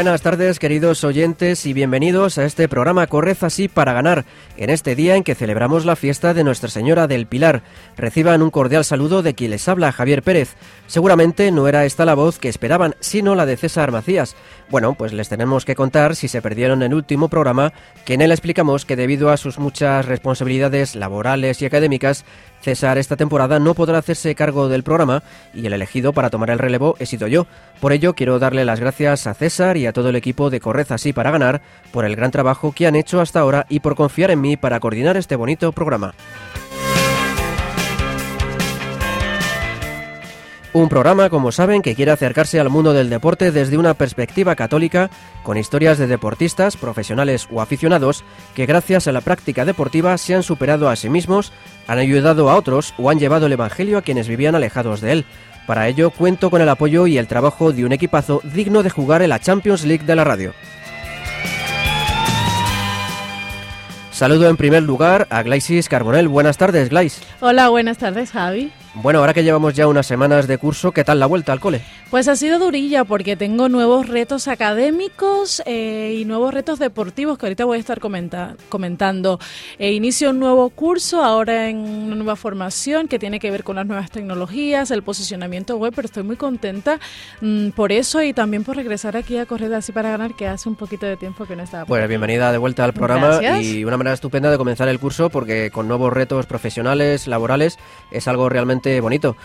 Buenas tardes queridos oyentes y bienvenidos a este programa Corred así para ganar, en este día en que celebramos la fiesta de Nuestra Señora del Pilar. Reciban un cordial saludo de quien les habla, Javier Pérez. Seguramente no era esta la voz que esperaban, sino la de César Macías. Bueno, pues les tenemos que contar, si se perdieron el último programa, que en él explicamos que debido a sus muchas responsabilidades laborales y académicas, César esta temporada no podrá hacerse cargo del programa y el elegido para tomar el relevo he sido yo. Por ello quiero darle las gracias a César y a todo el equipo de Correza Así para ganar por el gran trabajo que han hecho hasta ahora y por confiar en mí para coordinar este bonito programa. Un programa, como saben, que quiere acercarse al mundo del deporte desde una perspectiva católica, con historias de deportistas, profesionales o aficionados, que gracias a la práctica deportiva se han superado a sí mismos, han ayudado a otros o han llevado el Evangelio a quienes vivían alejados de él. Para ello cuento con el apoyo y el trabajo de un equipazo digno de jugar en la Champions League de la radio. Saludo en primer lugar a Glaisis Carbonel. Buenas tardes, Glais. Hola, buenas tardes, Javi. Bueno, ahora que llevamos ya unas semanas de curso, ¿qué tal la vuelta al cole? Pues ha sido durilla porque tengo nuevos retos académicos eh, y nuevos retos deportivos que ahorita voy a estar comentando. E inicio un nuevo curso ahora en una nueva formación que tiene que ver con las nuevas tecnologías, el posicionamiento web, pero estoy muy contenta mm, por eso y también por regresar aquí a Correr así para ganar, que hace un poquito de tiempo que no estaba. Pues bienvenida de vuelta al programa y una manera estupenda de comenzar el curso porque con nuevos retos profesionales, laborales, es algo realmente bonito.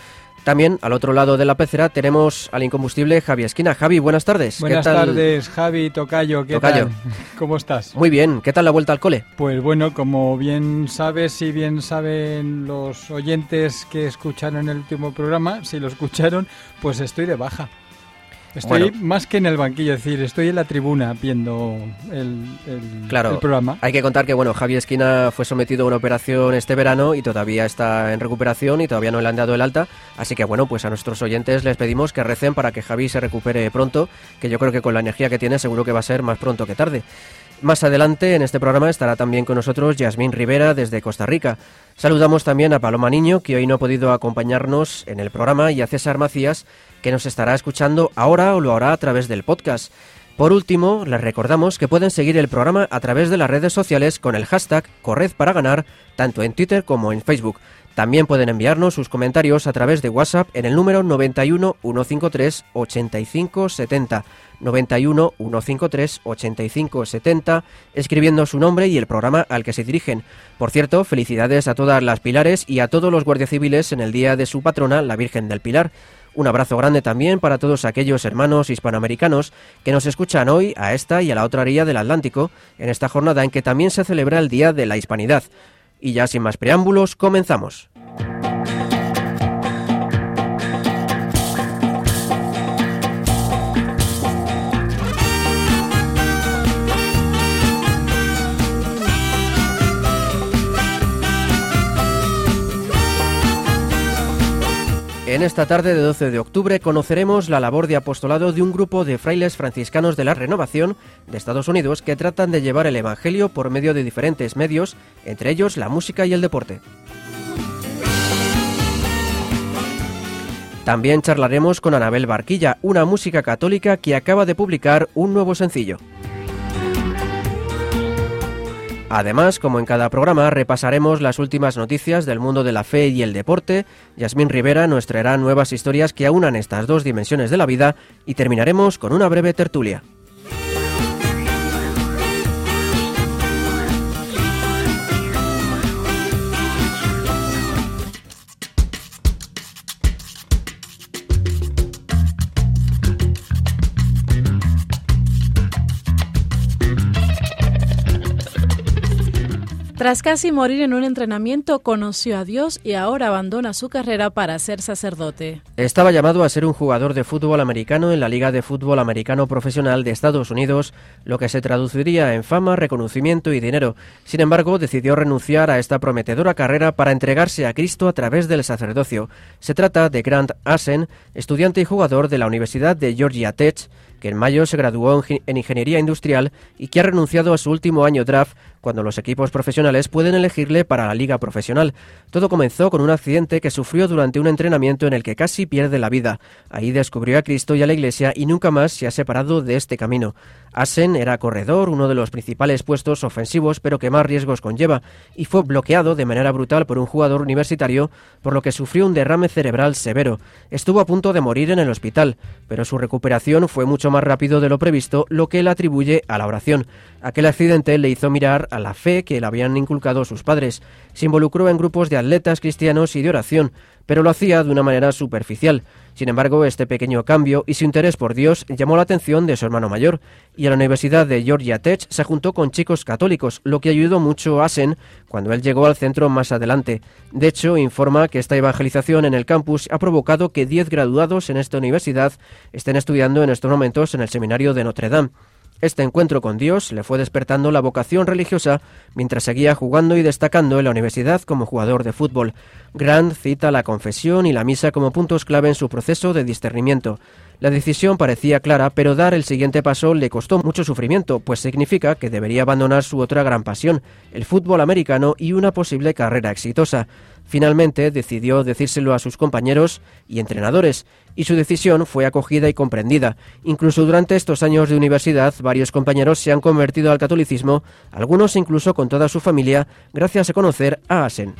También al otro lado de la pecera tenemos al incombustible Javi Esquina. Javi, buenas tardes. Buenas tardes, Javi Tocayo. ¿Qué tal? ¿Cómo estás? Muy bien. ¿Qué tal la vuelta al cole? Pues bueno, como bien sabes y bien saben los oyentes que escucharon el último programa, si lo escucharon, pues estoy de baja. Estoy más que en el banquillo, es decir, estoy en la tribuna viendo el, claro, programa. Hay que contar que bueno, Javi Esquina fue sometido a una operación este verano y todavía está en recuperación y todavía no le han dado el alta. Así que bueno, pues a nuestros oyentes les pedimos que recen para que Javi se recupere pronto, que yo creo que con la energía que tiene seguro que va a ser más pronto que tarde. Más adelante en este programa estará también con nosotros Yasmín Rivera desde Costa Rica. Saludamos también a Paloma Niño, que hoy no ha podido acompañarnos en el programa, y a César Macías, que nos estará escuchando ahora o lo hará a través del podcast. Por último, les recordamos que pueden seguir el programa a través de las redes sociales con el hashtag Corred para ganar, tanto en Twitter como en Facebook. También pueden enviarnos sus comentarios a través de WhatsApp en el número 91 153 85 70. 91 153 85 70, escribiendo su nombre y el programa al que se dirigen. Por cierto, felicidades a todas las pilares y a todos los guardias civiles en el día de su patrona, la Virgen del Pilar. Un abrazo grande también para todos aquellos hermanos hispanoamericanos que nos escuchan hoy a esta y a la otra orilla del Atlántico, en esta jornada en que también se celebra el Día de la Hispanidad. Y ya sin más preámbulos, comenzamos. En esta tarde de 12 de octubre conoceremos la labor de apostolado de un grupo de frailes franciscanos de la Renovación de Estados Unidos que tratan de llevar el Evangelio por medio de diferentes medios, entre ellos la música y el deporte. También charlaremos con Anabel Barquilla, una música católica que acaba de publicar un nuevo sencillo. Además, como en cada programa, repasaremos las últimas noticias del mundo de la fe y el deporte. Yasmín Rivera nos traerá nuevas historias que aunan estas dos dimensiones de la vida y terminaremos con una breve tertulia. Tras casi morir en un entrenamiento, conoció a Dios y ahora abandona su carrera para ser sacerdote. Estaba llamado a ser un jugador de fútbol americano en la Liga de Fútbol Americano Profesional de Estados Unidos, lo que se traduciría en fama, reconocimiento y dinero. Sin embargo, decidió renunciar a esta prometedora carrera para entregarse a Cristo a través del sacerdocio. Se trata de Grant Asen, estudiante y jugador de la Universidad de Georgia Tech, que en mayo se graduó en Ingeniería Industrial y que ha renunciado a su último año draft cuando los equipos profesionales pueden elegirle para la liga profesional. Todo comenzó con un accidente que sufrió durante un entrenamiento en el que casi pierde la vida. Ahí descubrió a Cristo y a la Iglesia y nunca más se ha separado de este camino. Asen era corredor, uno de los principales puestos ofensivos, pero que más riesgos conlleva, y fue bloqueado de manera brutal por un jugador universitario, por lo que sufrió un derrame cerebral severo. Estuvo a punto de morir en el hospital, pero su recuperación fue mucho más rápido de lo previsto, lo que él atribuye a la oración. Aquel accidente le hizo mirar a la fe que le habían inculcado sus padres. Se involucró en grupos de atletas cristianos y de oración, pero lo hacía de una manera superficial. Sin embargo, este pequeño cambio y su interés por Dios llamó la atención de su hermano mayor, y a la Universidad de Georgia Tech se juntó con chicos católicos, lo que ayudó mucho a Asen cuando él llegó al centro más adelante. De hecho, informa que esta evangelización en el campus ha provocado que 10 graduados en esta universidad estén estudiando en estos momentos en el seminario de Notre Dame. Este encuentro con Dios le fue despertando la vocación religiosa mientras seguía jugando y destacando en la universidad como jugador de fútbol. Grant cita la confesión y la misa como puntos clave en su proceso de discernimiento. La decisión parecía clara, pero dar el siguiente paso le costó mucho sufrimiento, pues significa que debería abandonar su otra gran pasión, el fútbol americano y una posible carrera exitosa. Finalmente decidió decírselo a sus compañeros y entrenadores, y su decisión fue acogida y comprendida. Incluso durante estos años de universidad, varios compañeros se han convertido al catolicismo, algunos incluso con toda su familia, gracias a conocer a Asen.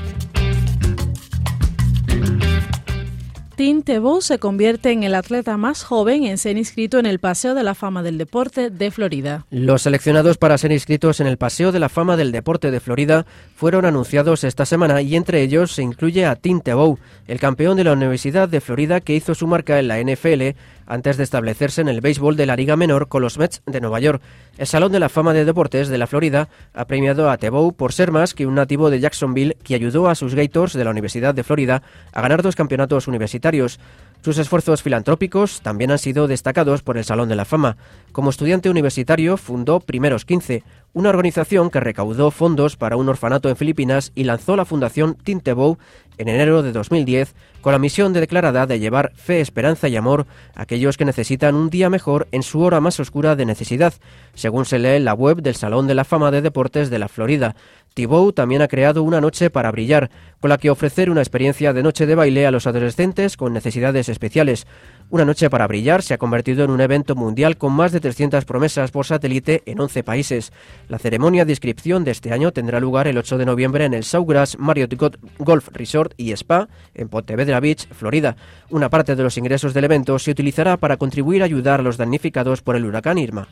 Tebow se convierte en el atleta más joven en ser inscrito en el Paseo de la Fama del Deporte de Florida. Los seleccionados para ser inscritos en el Paseo de la Fama del Deporte de Florida fueron anunciados esta semana y entre ellos se incluye a Tim Tebow, el campeón de la Universidad de Florida que hizo su marca en la NFL antes de establecerse en el béisbol de la Liga Menor con los Mets de Nueva York. El Salón de la Fama de Deportes de la Florida ha premiado a Tebow por ser más que un nativo de Jacksonville que ayudó a sus Gators de la Universidad de Florida a ganar dos campeonatos universitarios. Sus esfuerzos filantrópicos también han sido destacados por el Salón de la Fama. Como estudiante universitario fundó Primeros 15, una organización que recaudó fondos para un orfanato en Filipinas y lanzó la Fundación Tintebow en enero de 2010 con la misión de declarada de llevar fe, esperanza y amor a aquellos que necesitan un día mejor en su hora más oscura de necesidad, según se lee en la web del Salón de la Fama de Deportes de la Florida. Thibault también ha creado una noche para brillar, con la que ofrecer una experiencia de noche de baile a los adolescentes con necesidades especiales. Una noche para brillar se ha convertido en un evento mundial con más de 300 promesas por satélite en 11 países. La ceremonia de inscripción de este año tendrá lugar el 8 de noviembre en el Sawgrass Marriott Golf Resort y Spa en Pontevedra Beach, Florida. Una parte de los ingresos del evento se utilizará para contribuir a ayudar a los damnificados por el huracán Irma.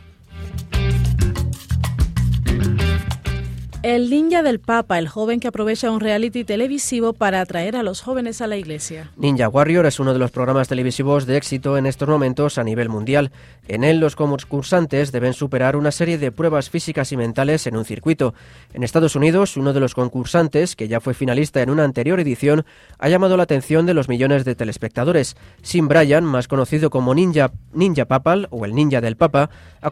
El Ninja del Papa, el joven que aprovecha un reality televisivo para atraer a los jóvenes a la iglesia. Ninja Warrior es uno de los programas televisivos de éxito en estos momentos a nivel mundial. En él los concursantes deben superar una serie de pruebas físicas y mentales en un circuito. En Estados Unidos, uno de los concursantes, que ya fue finalista en una anterior edición, ha llamado la atención de los millones de telespectadores. Sim Bryan, más conocido como Ninja, Ninja Papal o el Ninja del Papa, ha,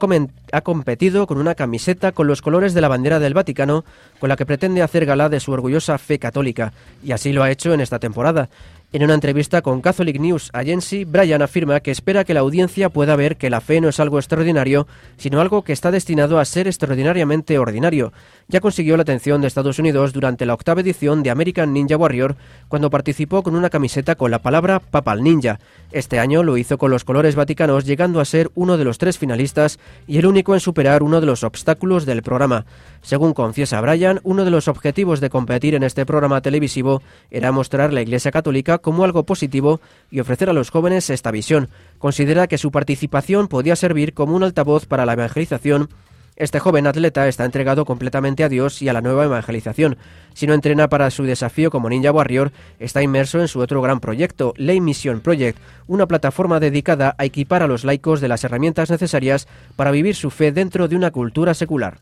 ha competido con una camiseta con los colores de la bandera del Vaticano con la que pretende hacer gala de su orgullosa fe católica, y así lo ha hecho en esta temporada. En una entrevista con Catholic News Agency, Brian afirma que espera que la audiencia pueda ver que la fe no es algo extraordinario, sino algo que está destinado a ser extraordinariamente ordinario. Ya consiguió la atención de Estados Unidos durante la octava edición de American Ninja Warrior, cuando participó con una camiseta con la palabra Papal Ninja. Este año lo hizo con los colores vaticanos, llegando a ser uno de los tres finalistas y el único en superar uno de los obstáculos del programa. Según confiesa Brian, uno de los objetivos de competir en este programa televisivo era mostrar la Iglesia Católica como algo positivo y ofrecer a los jóvenes esta visión. Considera que su participación podía servir como un altavoz para la evangelización este joven atleta está entregado completamente a Dios y a la nueva evangelización. Si no entrena para su desafío como Ninja Warrior, está inmerso en su otro gran proyecto, Lay Mission Project, una plataforma dedicada a equipar a los laicos de las herramientas necesarias para vivir su fe dentro de una cultura secular.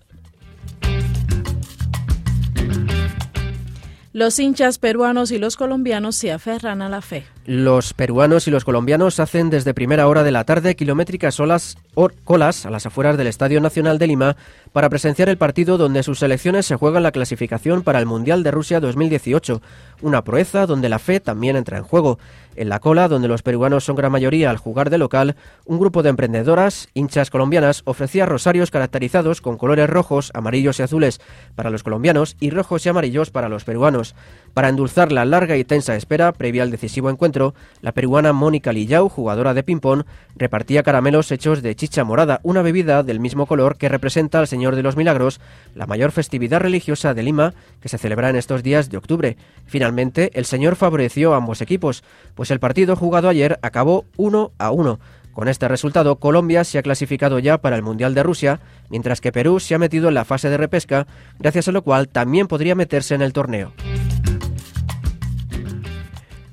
Los hinchas peruanos y los colombianos se aferran a la fe. Los peruanos y los colombianos hacen desde primera hora de la tarde kilométricas olas, colas a las afueras del Estadio Nacional de Lima para presenciar el partido donde sus selecciones se juegan la clasificación para el Mundial de Rusia 2018, una proeza donde la fe también entra en juego. En la cola, donde los peruanos son gran mayoría al jugar de local, un grupo de emprendedoras, hinchas colombianas, ofrecía rosarios caracterizados con colores rojos, amarillos y azules para los colombianos y rojos y amarillos para los peruanos. Para endulzar la larga y tensa espera previa al decisivo encuentro, la peruana Mónica Lillau, jugadora de ping-pong, repartía caramelos hechos de chicha morada, una bebida del mismo color que representa al Señor de los Milagros, la mayor festividad religiosa de Lima que se celebra en estos días de octubre. Finalmente, el Señor favoreció a ambos equipos, pues el partido jugado ayer acabó 1 a 1. Con este resultado, Colombia se ha clasificado ya para el Mundial de Rusia, mientras que Perú se ha metido en la fase de repesca, gracias a lo cual también podría meterse en el torneo.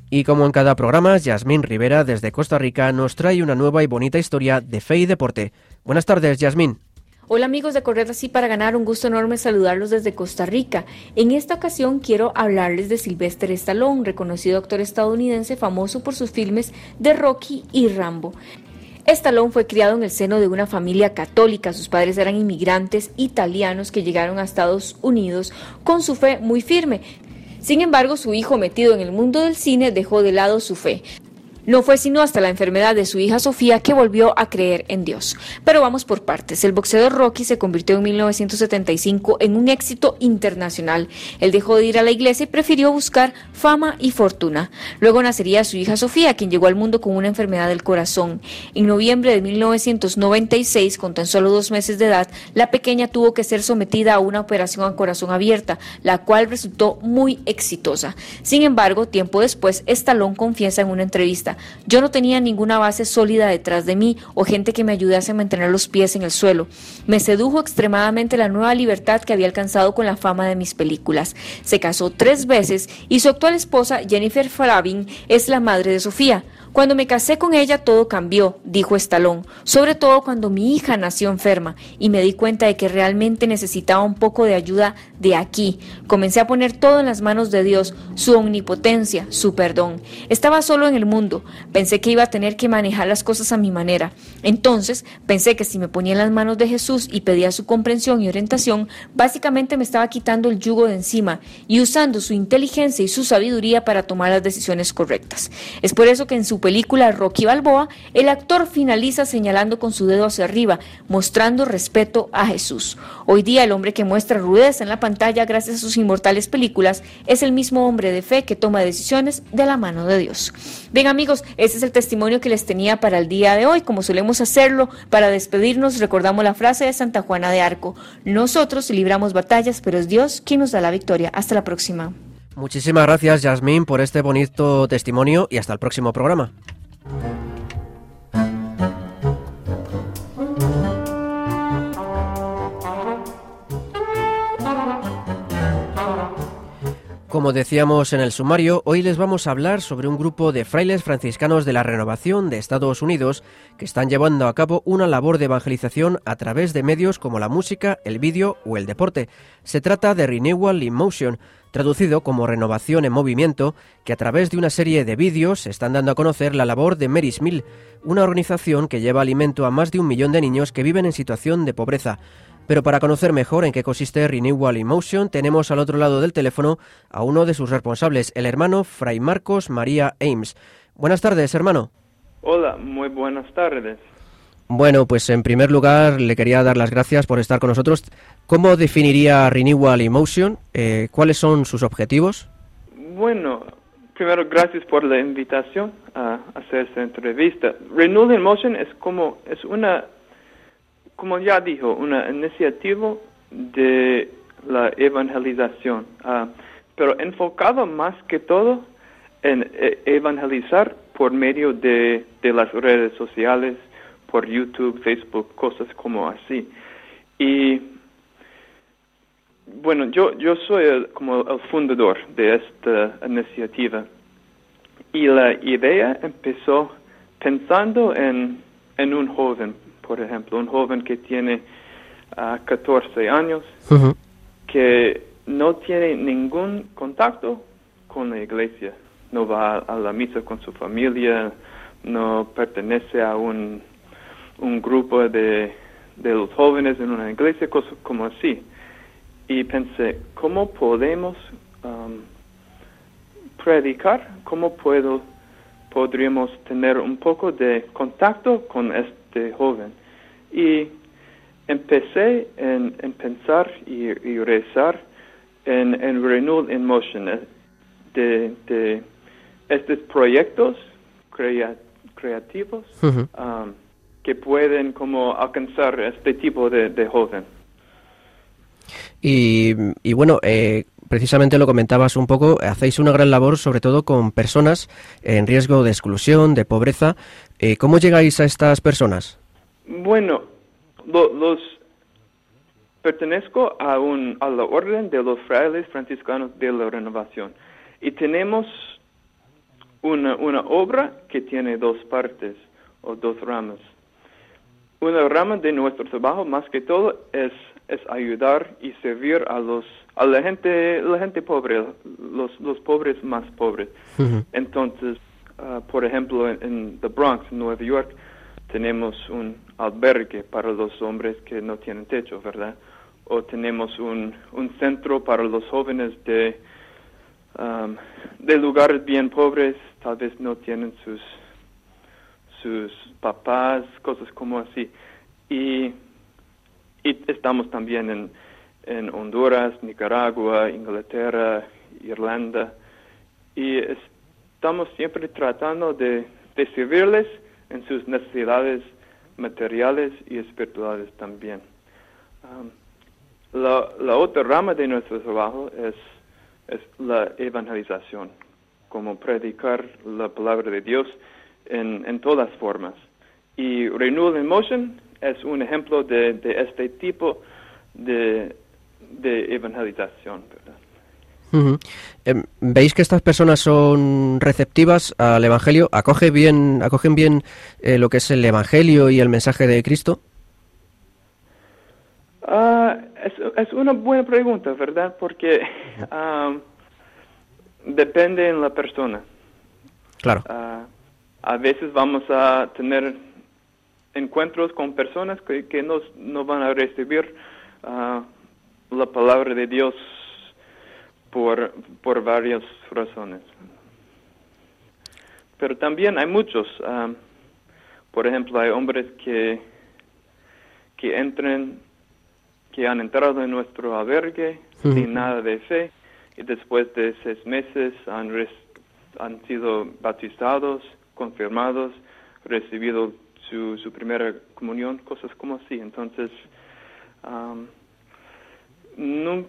Y como en cada programa, Yasmín Rivera desde Costa Rica nos trae una nueva y bonita historia de fe y deporte. Buenas tardes, Yasmín. Hola amigos de Correr así para ganar, un gusto enorme saludarlos desde Costa Rica. En esta ocasión quiero hablarles de Sylvester Stallone, reconocido actor estadounidense famoso por sus filmes de Rocky y Rambo. Stallone fue criado en el seno de una familia católica. Sus padres eran inmigrantes italianos que llegaron a Estados Unidos con su fe muy firme. Sin embargo, su hijo metido en el mundo del cine dejó de lado su fe. No fue sino hasta la enfermedad de su hija Sofía que volvió a creer en Dios. Pero vamos por partes. El boxeador Rocky se convirtió en 1975 en un éxito internacional. Él dejó de ir a la iglesia y prefirió buscar fama y fortuna. Luego nacería su hija Sofía, quien llegó al mundo con una enfermedad del corazón. En noviembre de 1996, con tan solo dos meses de edad, la pequeña tuvo que ser sometida a una operación a corazón abierta, la cual resultó muy exitosa. Sin embargo, tiempo después, Estalón confiesa en una entrevista yo no tenía ninguna base sólida detrás de mí o gente que me ayudase a mantener los pies en el suelo. Me sedujo extremadamente la nueva libertad que había alcanzado con la fama de mis películas. Se casó tres veces y su actual esposa, Jennifer Flavin, es la madre de Sofía. Cuando me casé con ella todo cambió, dijo Estalón, sobre todo cuando mi hija nació enferma y me di cuenta de que realmente necesitaba un poco de ayuda de aquí. Comencé a poner todo en las manos de Dios, su omnipotencia, su perdón. Estaba solo en el mundo, pensé que iba a tener que manejar las cosas a mi manera. Entonces pensé que si me ponía en las manos de Jesús y pedía su comprensión y orientación, básicamente me estaba quitando el yugo de encima y usando su inteligencia y su sabiduría para tomar las decisiones correctas. Es por eso que en su película Rocky Balboa, el actor finaliza señalando con su dedo hacia arriba, mostrando respeto a Jesús. Hoy día el hombre que muestra rudeza en la pantalla gracias a sus inmortales películas es el mismo hombre de fe que toma decisiones de la mano de Dios. Bien amigos, ese es el testimonio que les tenía para el día de hoy. Como solemos hacerlo, para despedirnos recordamos la frase de Santa Juana de Arco. Nosotros libramos batallas, pero es Dios quien nos da la victoria. Hasta la próxima. Muchísimas gracias, Yasmín, por este bonito testimonio y hasta el próximo programa. Como decíamos en el sumario, hoy les vamos a hablar sobre un grupo de frailes franciscanos de la Renovación de Estados Unidos que están llevando a cabo una labor de evangelización a través de medios como la música, el vídeo o el deporte. Se trata de Renewal in Motion, traducido como Renovación en Movimiento, que a través de una serie de vídeos están dando a conocer la labor de Mary's Mill, una organización que lleva alimento a más de un millón de niños que viven en situación de pobreza. Pero para conocer mejor en qué consiste Renewal Emotion, tenemos al otro lado del teléfono a uno de sus responsables, el hermano Fray Marcos María Ames. Buenas tardes, hermano. Hola, muy buenas tardes. Bueno, pues en primer lugar le quería dar las gracias por estar con nosotros. ¿Cómo definiría Renewal Emotion? Eh, ¿Cuáles son sus objetivos? Bueno, primero gracias por la invitación a hacer esta entrevista. Renewal Emotion es como es una como ya dijo, una iniciativa de la evangelización, ah, pero enfocado más que todo en eh, evangelizar por medio de, las redes sociales, por YouTube, Facebook, cosas como así. Y bueno, yo, yo soy como el fundador de esta iniciativa. Y la idea empezó pensando en, en un joven por ejemplo, un joven que tiene 14 ah, años, que no tiene ningún contacto con la iglesia, no va a la misa con su familia, no pertenece a un, un grupo de, de los jóvenes en una iglesia, cosas como así. Y pensé, ¿cómo podemos um, predicar? ¿Cómo puedo, podríamos tener un poco de contacto con este joven? Y empecé en, pensar y, rezar en, en, Renewal in Motion, eh, de, de estos proyectos creativos um, que pueden como alcanzar este tipo de, de joven. Y, y bueno, eh, precisamente lo comentabas un poco, hacéis una gran labor sobre todo con personas en riesgo de exclusión, de pobreza. Eh, ¿Cómo llegáis a estas personas? Bueno, los pertenezco a, un, a la orden de los frailes franciscanos de la renovación y tenemos una, una obra que tiene dos partes o dos ramas. Una rama de nuestro trabajo más que todo es es ayudar y servir a los a la gente la gente pobre los los pobres más pobres. Entonces uh, por ejemplo en, the Bronx Nueva York tenemos un albergue para los hombres que no tienen techo verdad o tenemos un, un centro para los jóvenes de um, de lugares bien pobres tal vez no tienen sus sus papás cosas como así y y estamos también en, en Honduras, Nicaragua, Inglaterra, Irlanda. Y estamos siempre tratando de, servirles en sus necesidades materiales y espirituales también. La, la, otra rama de nuestro trabajo es, es la evangelización, como predicar la palabra de Dios en, en todas formas. Y Renewal in Motion es un ejemplo de, de este tipo de, de evangelización. Em, ¿Veis que estas personas son receptivas al Evangelio? ¿Acoge bien, ¿Acogen bien eh, lo que es el Evangelio y el mensaje de Cristo? Ah, es, es, una buena pregunta, ¿verdad? Porque depende en la persona. Claro. Ah, a veces vamos a tener encuentros con personas que, que no, no van a recibir ah, la palabra de Dios por, por varias razones. Pero también hay muchos, ah, por ejemplo, hay hombres que, que entran, que han entrado en nuestro albergue sin nada de fe y después de seis meses han, han sido bautizados, confirmados, recibido su, su primera comunión, cosas como así. Entonces,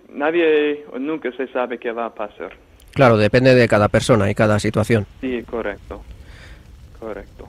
nadie o nunca se sabe qué va a pasar. Claro, depende de cada persona y cada situación. Sí, correcto, correcto.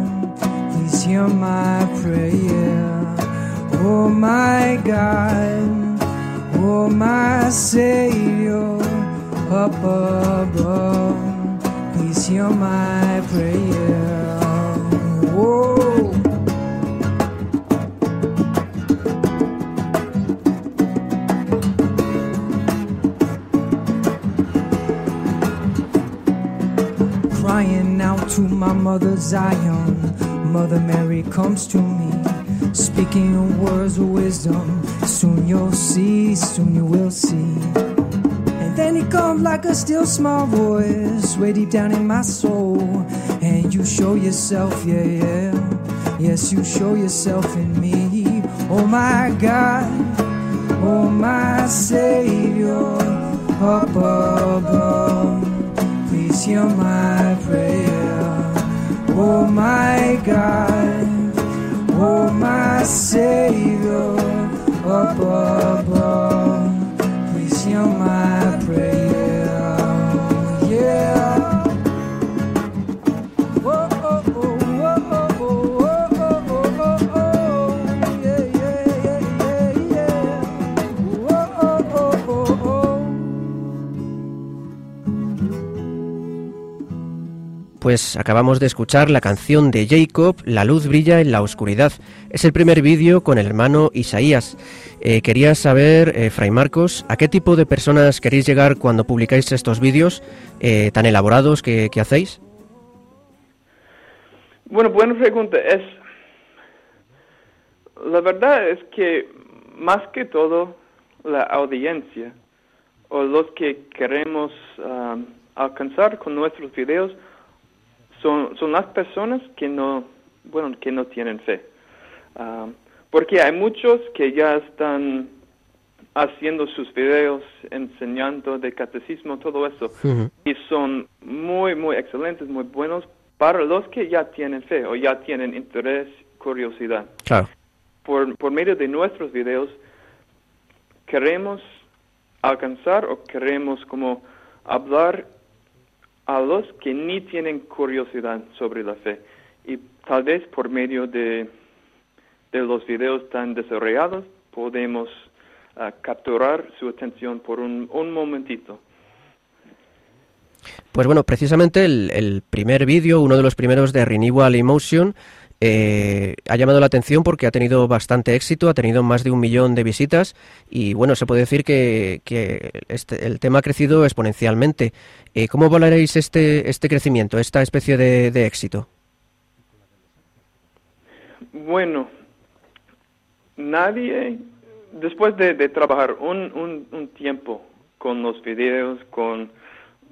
hear my prayer. Oh my God, oh my Savior, up above, please hear my prayer. Oh. Crying out to my mother Zion Mother Mary comes to me, speaking words of wisdom. Soon you'll see, soon you will see. And then it comes like a still small voice, way deep down in my soul. And you show yourself, yeah, yeah. Yes, you show yourself in me. Oh my God, oh my Savior, up above. Please hear my prayer. Oh my God, oh my Savior above all, please hear my prayer. Pues acabamos de escuchar la canción de Jacob, La luz brilla en la oscuridad. Es el primer vídeo con el hermano Isaías. Eh, quería saber, eh, Fray Marcos, ¿a qué tipo de personas queréis llegar cuando publicáis estos vídeos eh, tan elaborados que, hacéis? Bueno, buena pregunta. Es la verdad es que más que todo la audiencia o los que queremos um, alcanzar con nuestros videos son, son las personas que no, bueno, que no tienen fe. Um, porque hay muchos que ya están haciendo sus videos, enseñando de catecismo, todo eso, y son muy, muy excelentes, muy buenos para los que ya tienen fe o ya tienen interés, curiosidad. Claro. Por, por medio de nuestros videos, queremos alcanzar o queremos como hablar a los que ni tienen curiosidad sobre la fe. Y tal vez por medio de, de los videos tan desarrollados podemos uh, capturar su atención por un, un momentito. Pues bueno, precisamente el, el primer vídeo, uno de los primeros de Renewal Emotion, eh, ha llamado la atención porque ha tenido bastante éxito, ha tenido más de un millón de visitas y bueno, se puede decir que, este, el tema ha crecido exponencialmente. Eh, ¿Cómo valoráis este, este crecimiento, esta especie de, éxito? Bueno, nadie, después de, de trabajar un, un, un tiempo con los videos, con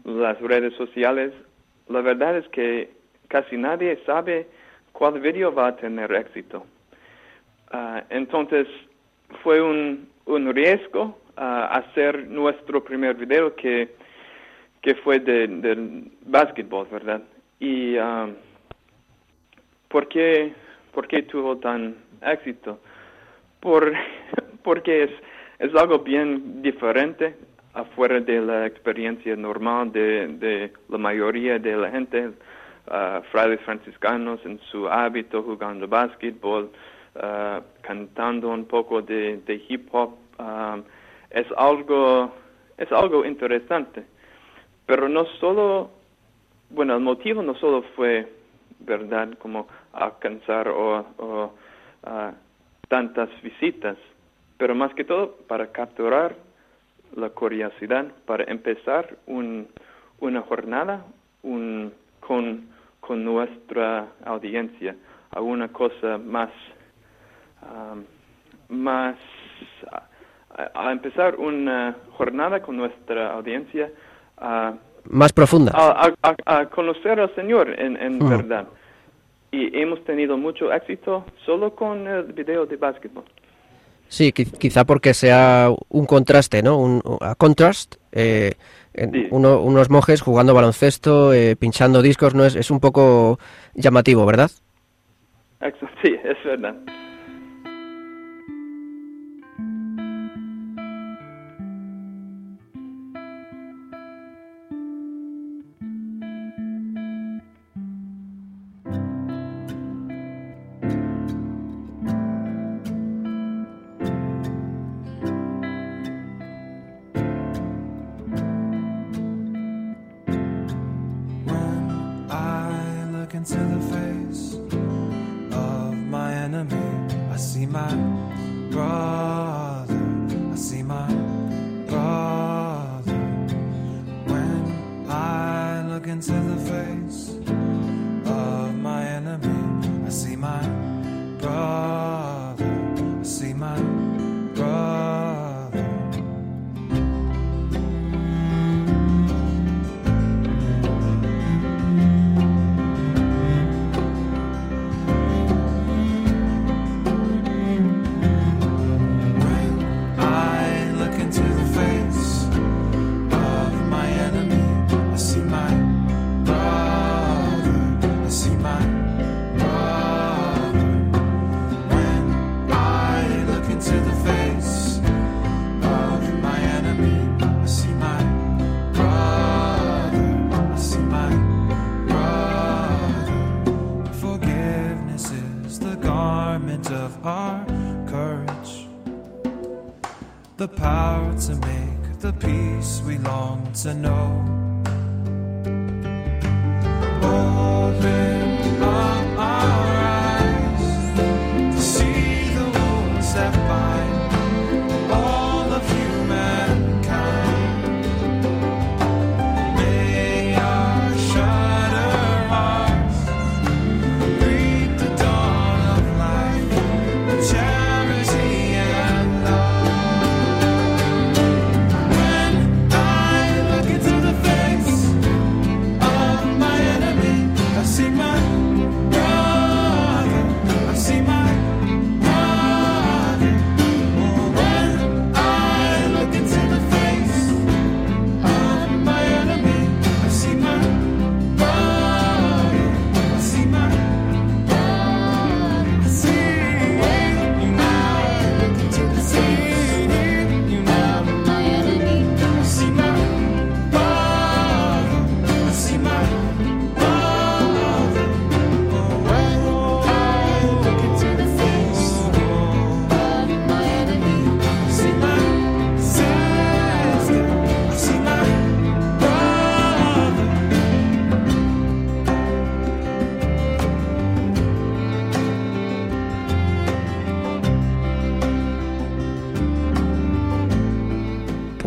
las redes sociales, la verdad es que casi nadie sabe cuál video va a tener éxito. Uh, entonces, fue un, un riesgo uh, hacer nuestro primer video que, que fue del de básquetbol, ¿verdad? Y um, ¿por, qué, ¿por qué tuvo tan éxito? Por, porque es, es algo bien diferente afuera de la experiencia normal de, de la mayoría de la gente uh, frailes franciscanos en su hábito jugando básquetbol, uh, cantando un poco de, de hip hop, um, es algo es algo interesante. Pero no solo, bueno, el motivo no solo fue, verdad, como alcanzar o, o uh, tantas visitas, pero más que todo para capturar la curiosidad, para empezar un, una jornada un, con con nuestra audiencia a una cosa más, um, más a, a, empezar una jornada con nuestra audiencia. Uh, más profunda. A, a, conocer al Señor en, en verdad. Y hemos tenido mucho éxito solo con el video de básquetbol. Sí, quizá porque sea un contraste, ¿no? Un a contrast. Eh, Sí. Uno, unos monjes jugando baloncesto, eh, pinchando discos, no es, es un poco llamativo, ¿verdad? Sí, es verdad.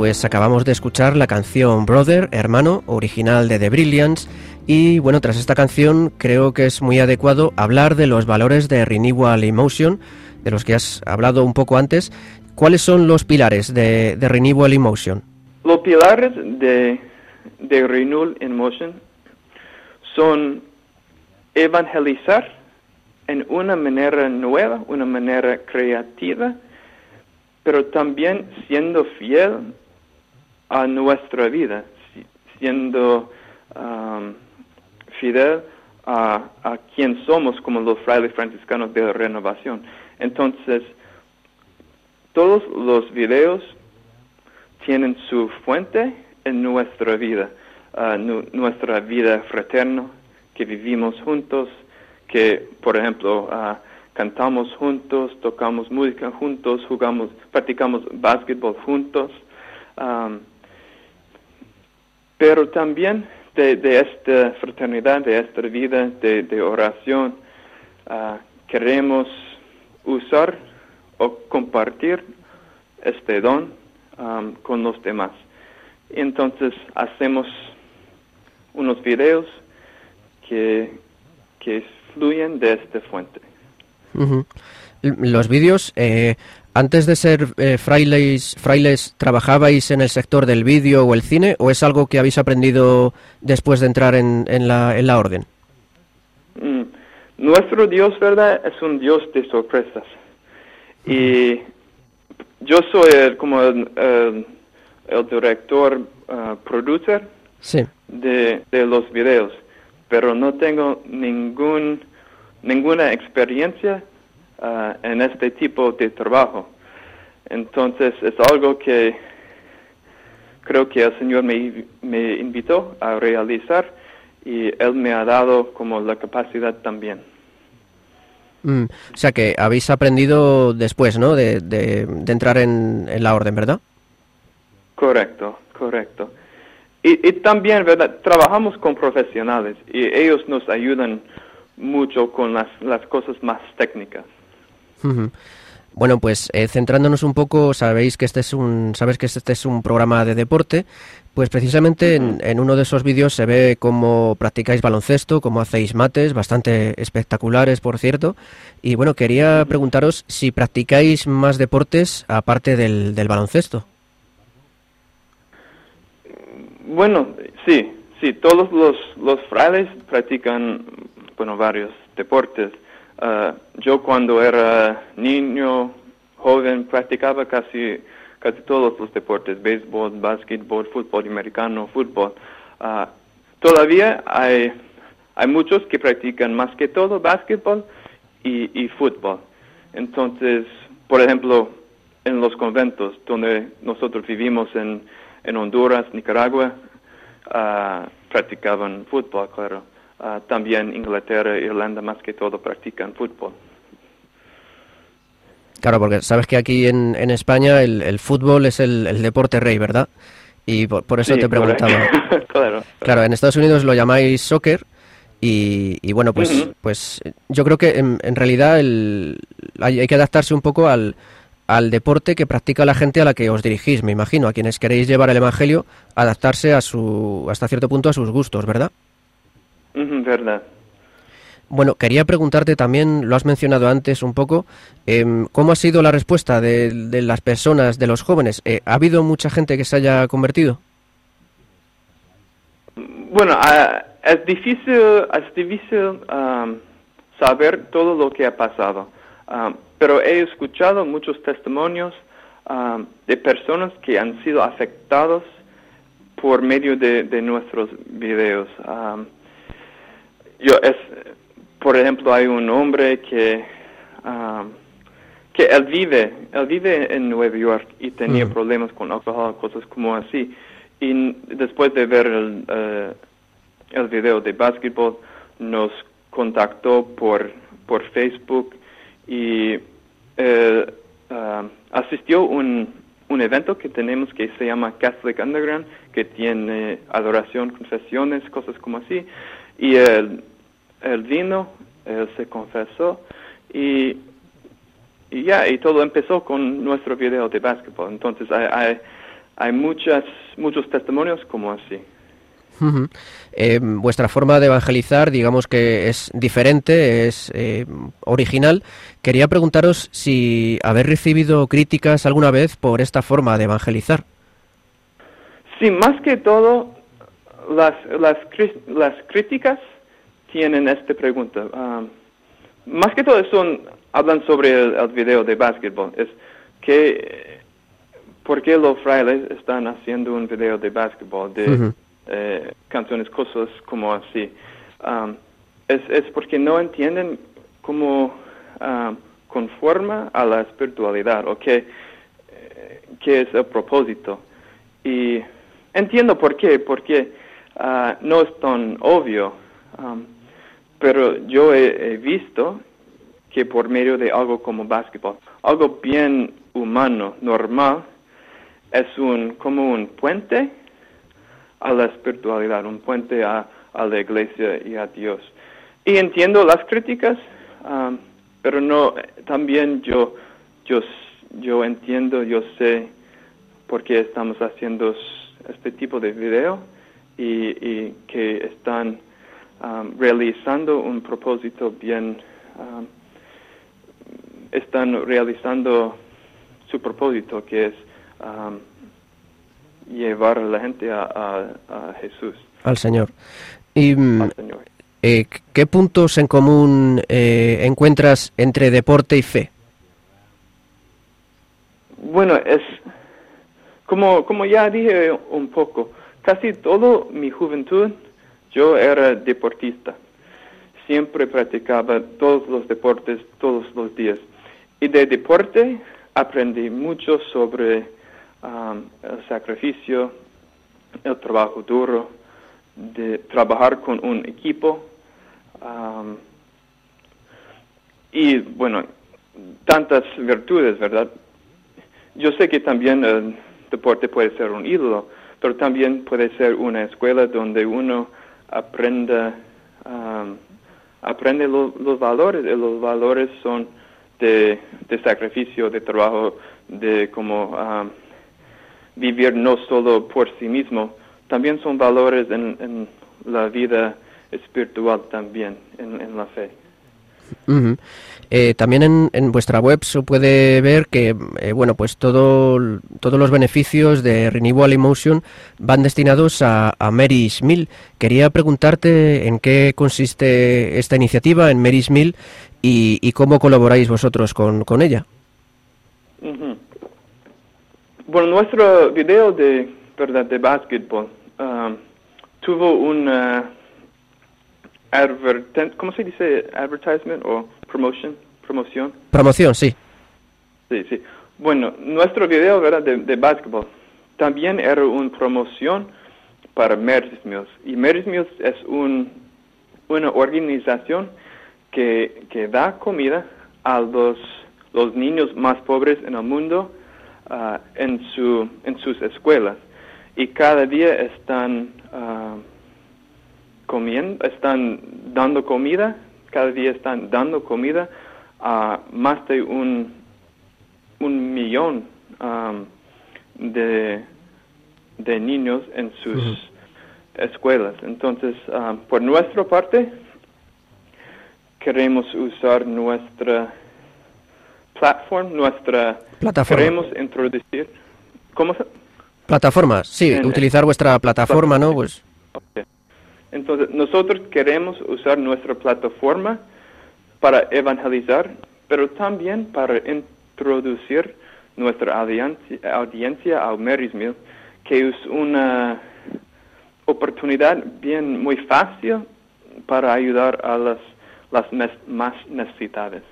Pues acabamos de escuchar la canción Brother, hermano, original de The Brilliance. Y bueno, tras esta canción creo que es muy adecuado hablar de los valores de Renewal Emotion, de los que has hablado un poco antes. ¿Cuáles son los pilares de, de Renewal Emotion? Los pilares de, de Renewal Emotion son evangelizar en una manera nueva, una manera creativa, pero también siendo fiel a nuestra vida, siendo um, fidel a, a quien somos como los frailes franciscanos de la renovación. Entonces, todos los videos tienen su fuente en nuestra vida, nuestra vida fraterna, que vivimos juntos, que, por ejemplo, cantamos juntos, tocamos música juntos, jugamos, practicamos básquetbol juntos. Um, pero también de, esta fraternidad, de esta vida de, oración, uh, queremos usar o compartir este don con los demás. Entonces hacemos unos videos que, que fluyen de esta fuente. Los vídeos, eh, antes de ser eh, frailes, frailes, ¿trabajabais en el sector del vídeo o el cine o es algo que habéis aprendido después de entrar en, en, la, en la orden? Mm, nuestro Dios, ¿verdad? Es un Dios de sorpresas. Y yo soy el, como el, el, director, uh, producer de, de los videos, pero no tengo ningún ninguna experiencia uh, en este tipo de trabajo. Entonces es algo que creo que el Señor me, me invitó a realizar y Él me ha dado como la capacidad también. Mm, o sea que habéis aprendido después, ¿no? De, de, entrar en, en, la orden, ¿verdad? Correcto, correcto. Y, y, también, ¿verdad? Trabajamos con profesionales y ellos nos ayudan mucho con las, las cosas más técnicas. Bueno, pues eh, centrándonos un poco, sabéis que este es un, sabes que este es un programa de deporte, pues precisamente en, uno de esos vídeos se ve cómo practicáis baloncesto, cómo hacéis mates, bastante espectaculares, por cierto. Y bueno, quería preguntaros si practicáis más deportes aparte del, del baloncesto. Bueno, sí, sí, todos los, los frailes practican bueno, varios deportes. Uh, yo cuando era niño, joven, practicaba casi, casi todos los deportes, béisbol, básquetbol, fútbol americano, fútbol. Uh, todavía hay, hay muchos que practican más que todo básquetbol y, y fútbol. Entonces, por ejemplo, en los conventos donde nosotros vivimos en, en Honduras, Nicaragua, uh, practicaban fútbol, claro. Ah, también Inglaterra e Irlanda más que todo practican fútbol. Claro, porque sabes que aquí en, en España el, fútbol es el, deporte rey, ¿verdad? Y por, eso te preguntaba. claro, claro, en Estados Unidos lo llamáis soccer y, y bueno, pues, pues yo creo que en, en realidad el, hay, hay, que adaptarse un poco al, al deporte que practica la gente a la que os dirigís, me imagino, a quienes queréis llevar el Evangelio, adaptarse a su, hasta cierto punto a sus gustos, ¿verdad? Verdad. Bueno, quería preguntarte también, lo has mencionado antes un poco, em, ¿cómo ha sido la respuesta de, las personas, de los jóvenes? Eh, ¿Ha habido mucha gente que se haya convertido? Bueno, ah, es difícil, es difícil saber todo lo que ha pasado, pero he escuchado muchos testimonios de personas que han sido afectados por medio de, de nuestros videos. Yo es, por ejemplo, hay un hombre que um, que él vive, él vive en Nueva York y tenía problemas con alcohol, cosas como así. Y después de ver el, uh, el video de básquetbol, nos contactó por, por Facebook y uh, asistió un, un evento que tenemos que se llama Catholic Underground, que tiene adoración, confesiones, cosas como así. Y él él vino, él se confesó y, y ya, y todo empezó con nuestro video de básquetbol. Entonces hay, hay muchas, muchos testimonios como así. Eh, vuestra forma de evangelizar, digamos que es diferente, es eh, original. Quería preguntaros si habéis recibido críticas alguna vez por esta forma de evangelizar. Sí, más que todo, las, las, las críticas tienen esta pregunta. Ah, más que todo son, hablan sobre el, video de básquetbol. Es que, ¿por qué los frailes están haciendo un video de básquetbol, de eh, canciones, cosas como así? Um, es, es porque no entienden cómo um, conforma a la espiritualidad o qué, eh, qué es el propósito. Y entiendo por qué, porque uh, no es tan obvio. Um, pero yo he, visto que por medio de algo como básquetbol, algo bien humano, normal, es un, como un puente a la espiritualidad, un puente a, la iglesia y a Dios. Y entiendo las críticas, um, pero no, también yo, yo, yo entiendo, yo sé por qué estamos haciendo este tipo de video y, y que están Um, realizando un propósito bien, um, están realizando su propósito que es um, llevar a la gente a, Jesús. Al Señor. Y, mm, eh, ¿Qué puntos en común eh, encuentras entre deporte y fe? Bueno, es como, como ya dije un poco, casi toda mi juventud yo era deportista. Siempre practicaba todos los deportes todos los días. Y de deporte aprendí mucho sobre um, el sacrificio, el trabajo duro, de trabajar con un equipo. Um, y bueno, tantas virtudes, ¿verdad? Yo sé que también el deporte puede ser un ídolo, pero también puede ser una escuela donde uno aprenda, um, aprende los valores, y los valores son de, sacrificio, de trabajo, de cómo um, vivir no solo por sí mismo, también son valores en, la vida espiritual también, en la fe. Eh, también en, vuestra web se puede ver que eh, bueno pues todo, todos los beneficios de Renewal Emotion van destinados a, Mary's Mill. Quería preguntarte en qué consiste esta iniciativa en Mary's Mill y, cómo colaboráis vosotros con, ella. Bueno, nuestro video de verdad de básquetbol um, tuvo una ¿cómo se dice advertisement o promotion? Promoción. Promoción, sí. Sí, sí. Bueno, nuestro video ¿verdad? De, de básquetbol también era una promoción para Mary's Mills. Y Mary's Mills es un, una organización que, que da comida a los, los niños más pobres en el mundo uh, en, su, en sus escuelas. Y cada día están uh, comiendo, están dando comida, cada día están dando comida a más de un, un millón um, de, de niños en sus escuelas. Entonces, um, por nuestra parte, queremos usar nuestra plataforma, nuestra... Plataforma. Queremos introducir... ¿Cómo se...? Plataforma, sí, utilizar vuestra plataforma, ¿no? Pues... Entonces, nosotros queremos usar nuestra plataforma para evangelizar, pero también para introducir nuestra audiencia, audiencia al Mary's Mill, que es una oportunidad bien muy fácil para ayudar a las, las más necesitadas.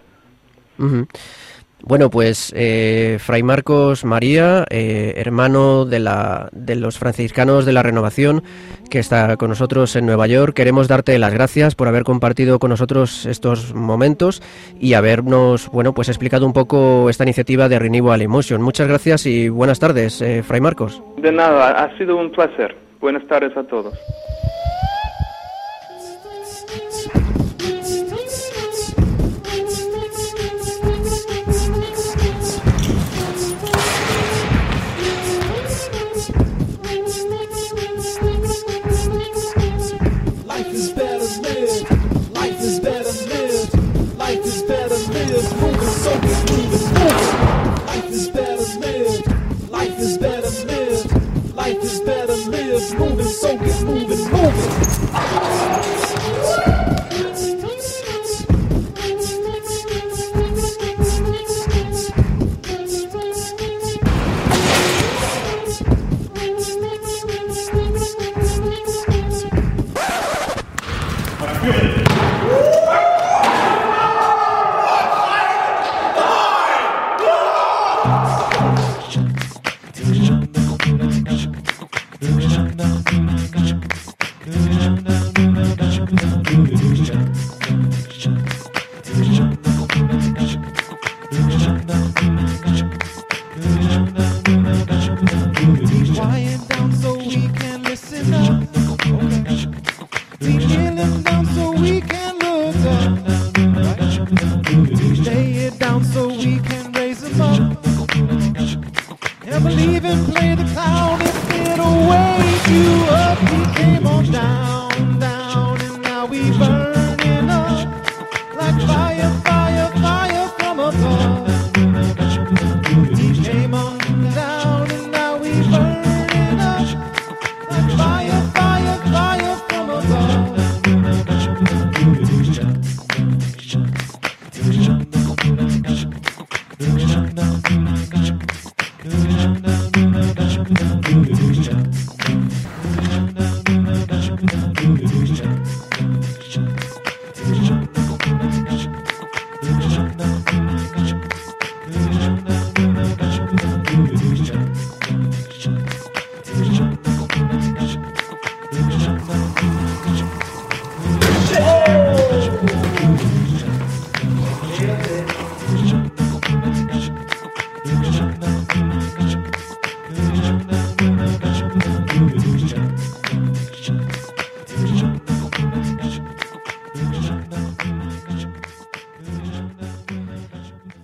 Bueno, pues eh, Fray Marcos María, eh, hermano de, la, de los franciscanos de la Renovación, que está con nosotros en Nueva York, queremos darte las gracias por haber compartido con nosotros estos momentos y habernos, bueno, pues explicado un poco esta iniciativa de Renewal Emotion. Muchas gracias y buenas tardes, eh, Fray Marcos. De nada, ha sido un placer. Buenas tardes a todos.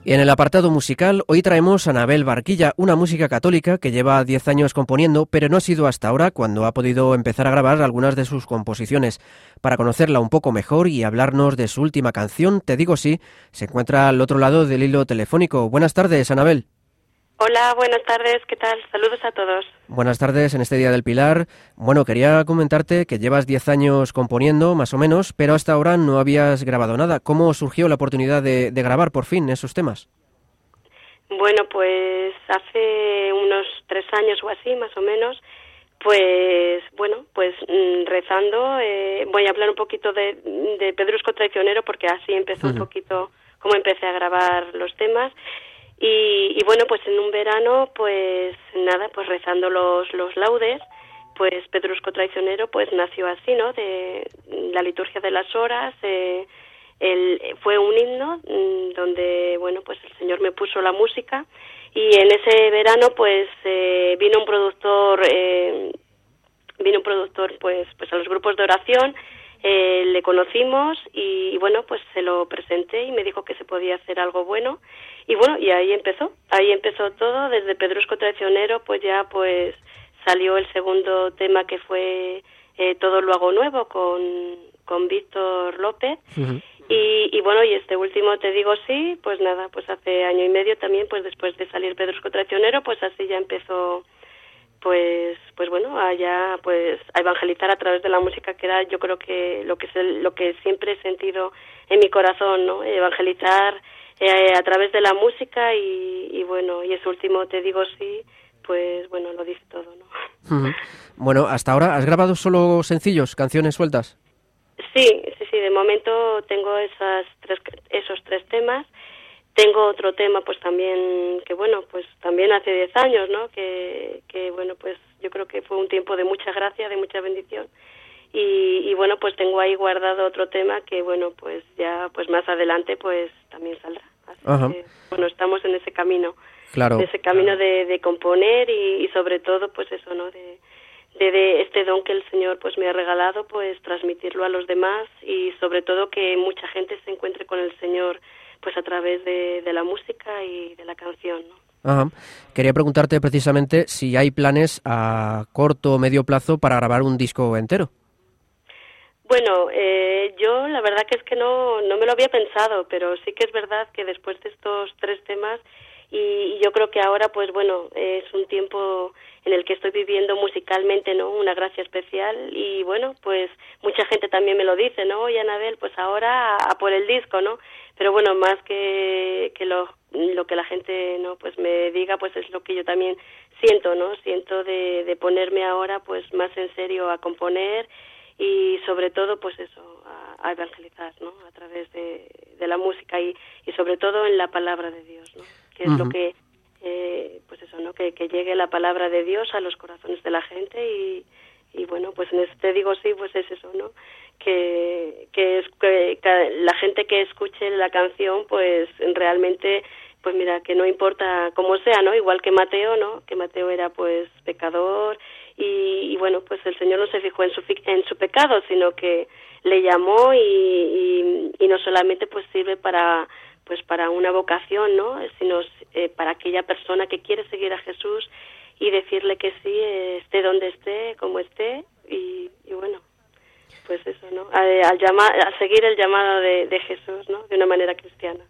En el apartado musical, hoy traemos a Anabel Barquilla, una música católica que lleva 10 años componiendo, pero no ha sido hasta ahora cuando ha podido empezar a grabar algunas de sus composiciones. Para conocerla un poco mejor y hablarnos de su última canción, Te digo sí, se encuentra al otro lado del hilo telefónico. Buenas tardes, Anabel. Hola, buenas tardes, ¿qué tal? Saludos a todos. Buenas tardes en este Día del Pilar. Bueno, quería comentarte que llevas 10 años componiendo, más o menos, pero hasta ahora no habías grabado nada. ¿Cómo surgió la oportunidad de, grabar por fin esos temas? Bueno, pues hace unos tres años o así, más o menos, pues bueno, pues mm, rezando, eh, voy a hablar un poquito de, de Pedrusco Traicionero porque así empezó un poquito cómo empecé a grabar los temas y, bueno, pues en un verano, pues nada, pues rezando los, los laudes, pues Pedrusco Traicionero pues nació así, ¿no? De la liturgia de las horas, eh, fue un himno mm, donde, bueno, pues el Señor me puso la música y en ese verano pues eh, vino un productor, eh, vino un productor pues, pues a los grupos de oración, eh, le conocimos y, bueno, pues se lo presenté y me dijo que se podía hacer algo bueno. Y bueno, y ahí empezó, ahí empezó todo, desde Pedrusco Traicionero pues ya pues salió el segundo tema que fue eh, Todo lo hago nuevo con, con Víctor López. Y, y, bueno, y este último te digo sí, pues nada, pues hace año y medio también, pues después de salir Pedrusco Traicionero, pues así ya empezó pues pues bueno allá pues a evangelizar a través de la música que era yo creo que lo que es lo que siempre he sentido en mi corazón no evangelizar eh, a través de la música y, bueno y ese último te digo sí pues bueno lo dice todo no bueno hasta ahora has grabado solo sencillos canciones sueltas sí sí sí de momento tengo esas tres esos tres temas tengo otro tema, pues también, que bueno, pues también hace 10 años, ¿no? Que, que, bueno, pues yo creo que fue un tiempo de mucha gracia, de mucha bendición. Y, y, bueno, pues tengo ahí guardado otro tema que, bueno, pues ya, pues más adelante, pues también saldrá. Así que, bueno, estamos en ese camino. Claro. En ese camino de, de componer y, y, sobre todo, pues eso, ¿no? De, de, de, este don que el Señor pues me ha regalado, pues transmitirlo a los demás y sobre todo que mucha gente se encuentre con el Señor pues a través de, la música y de la canción. Ajá. Quería preguntarte precisamente si hay planes a corto o medio plazo para grabar un disco entero. Bueno, eh, yo la verdad que es que no, no me lo había pensado, pero sí que es verdad que después de estos tres temas y, yo creo que ahora pues bueno es un tiempo en el que estoy viviendo musicalmente no una gracia especial y bueno pues mucha gente también me lo dice no oye Anabel pues ahora a, por el disco no pero bueno más que, que lo, lo que la gente no pues me diga pues es lo que yo también siento no siento de, ponerme ahora pues más en serio a componer y sobre todo pues eso a, evangelizar no a través de, de la música y, y sobre todo en la palabra de Dios no que es lo que eh, pues eso, ¿no? Que, que llegue la palabra de Dios a los corazones de la gente y, y bueno, pues en este digo sí, pues es eso, ¿no? Que, que, es, que, la gente que escuche la canción, pues realmente, pues mira, que no importa cómo sea, ¿no? Igual que Mateo, ¿no? Que Mateo era pues pecador y, y bueno, pues el Señor no se fijó en su, en su pecado, sino que le llamó y, y, y no solamente pues sirve para pues para una vocación, ¿no? Sino eh, para aquella persona que quiere seguir a Jesús y decirle que sí, eh, esté donde esté, como esté, y, y bueno, pues eso, ¿no? Al, llamar, a seguir el llamado de, de, Jesús, ¿no? De una manera cristiana.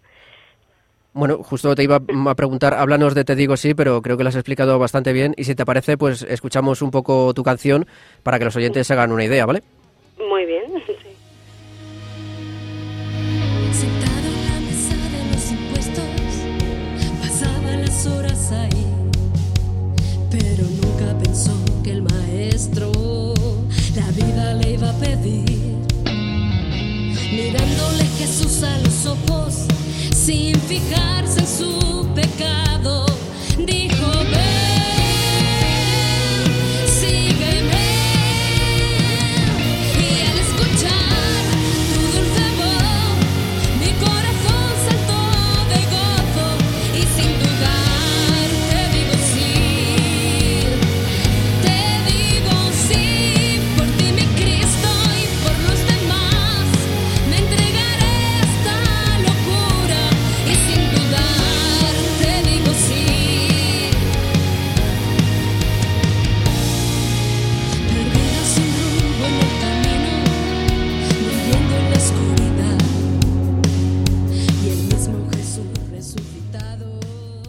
Bueno, justo te iba a preguntar, háblanos de Te digo sí, pero creo que lo has explicado bastante bien y si te parece, pues escuchamos un poco tu canción para que los oyentes se hagan una idea, ¿vale? Muy bien, la vida le iba a pedir. Mirándole Jesús a los ojos, sin fijarse en su pecado,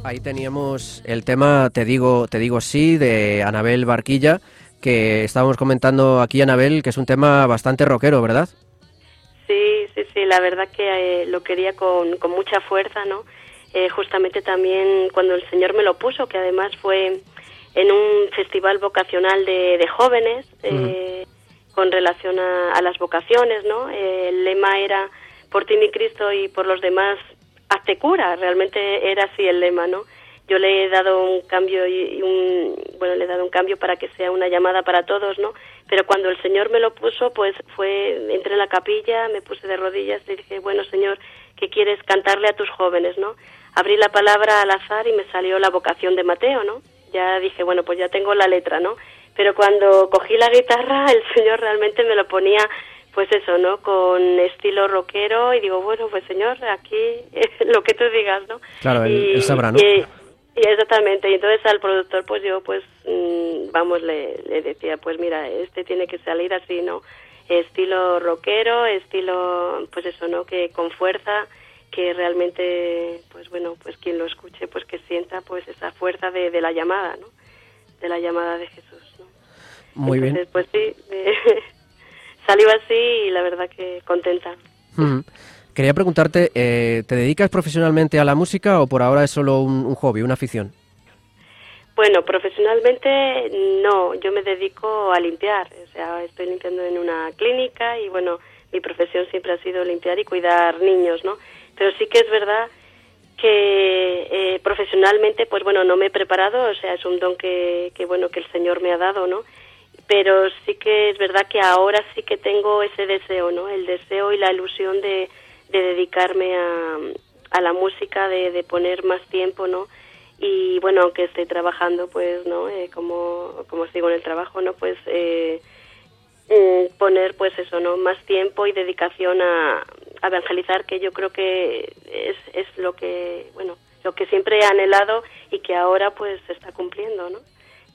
Ahí teníamos el tema Te digo, te digo sí de Anabel Barquilla, que estábamos comentando aquí Anabel, que es un tema bastante rockero, ¿verdad? Sí, sí, sí, la verdad que eh, lo quería con, con mucha fuerza, ¿no? Eh, justamente también cuando el Señor me lo puso, que además fue en un festival vocacional de, de jóvenes, eh, con relación a, a las vocaciones, ¿no? Eh, el lema era por ti mi Cristo y por los demás hazte cura, realmente era así el lema, ¿no? Yo le he dado un cambio y un bueno, le he dado un cambio para que sea una llamada para todos, ¿no? Pero cuando el Señor me lo puso, pues fue entré en la capilla, me puse de rodillas y dije, bueno, Señor, ¿qué quieres cantarle a tus jóvenes, no? Abrí la palabra al azar y me salió la vocación de Mateo, ¿no? Ya dije, bueno, pues ya tengo la letra, ¿no? Pero cuando cogí la guitarra, el Señor realmente me lo ponía pues eso, ¿no? Con estilo rockero y digo, bueno, pues señor, aquí lo que tú digas, ¿no? Claro, él, y, él sabrá, ¿no? y- y exactamente, y entonces al productor pues yo pues mm, vamos le, le decía pues mira, este tiene que salir así, ¿no? Estilo rockero, estilo pues eso, ¿no? Que con fuerza, que realmente pues bueno, pues quien lo escuche pues que sienta pues esa fuerza de, de la llamada, ¿no? De la llamada de Jesús, ¿no? Muy bien. Entonces, pues sí, eh, salió así y la verdad que contenta. Mm. Quería preguntarte, eh, ¿te dedicas profesionalmente a la música o por ahora es solo un, un hobby, una afición? Bueno, profesionalmente no, yo me dedico a limpiar, o sea, estoy limpiando en una clínica y bueno, mi profesión siempre ha sido limpiar y cuidar niños, ¿no? Pero sí que es verdad que eh, profesionalmente, pues bueno, no me he preparado, o sea, es un don que, que bueno, que el Señor me ha dado, ¿no? Pero sí que es verdad que ahora sí que tengo ese deseo, ¿no? El deseo y la ilusión de, de dedicarme a, a la música, de, de poner más tiempo, ¿no? y bueno aunque esté trabajando pues no eh, como como sigo en el trabajo no pues eh, mm, poner pues eso no más tiempo y dedicación a, a evangelizar que yo creo que es, es lo que bueno lo que siempre he anhelado y que ahora pues se está cumpliendo no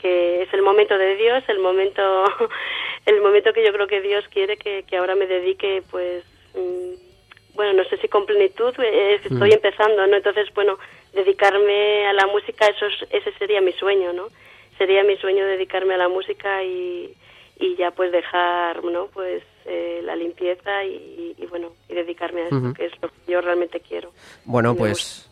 que es el momento de Dios el momento el momento que yo creo que Dios quiere que, que ahora me dedique pues mm, bueno no sé si con plenitud eh, estoy Mm. empezando no entonces bueno dedicarme a la música eso es- ese sería mi sueño no sería mi sueño dedicarme a la música y, y ya pues dejar no pues eh, la limpieza y, y, bueno y dedicarme a eso que es lo que yo realmente quiero. Bueno, pues,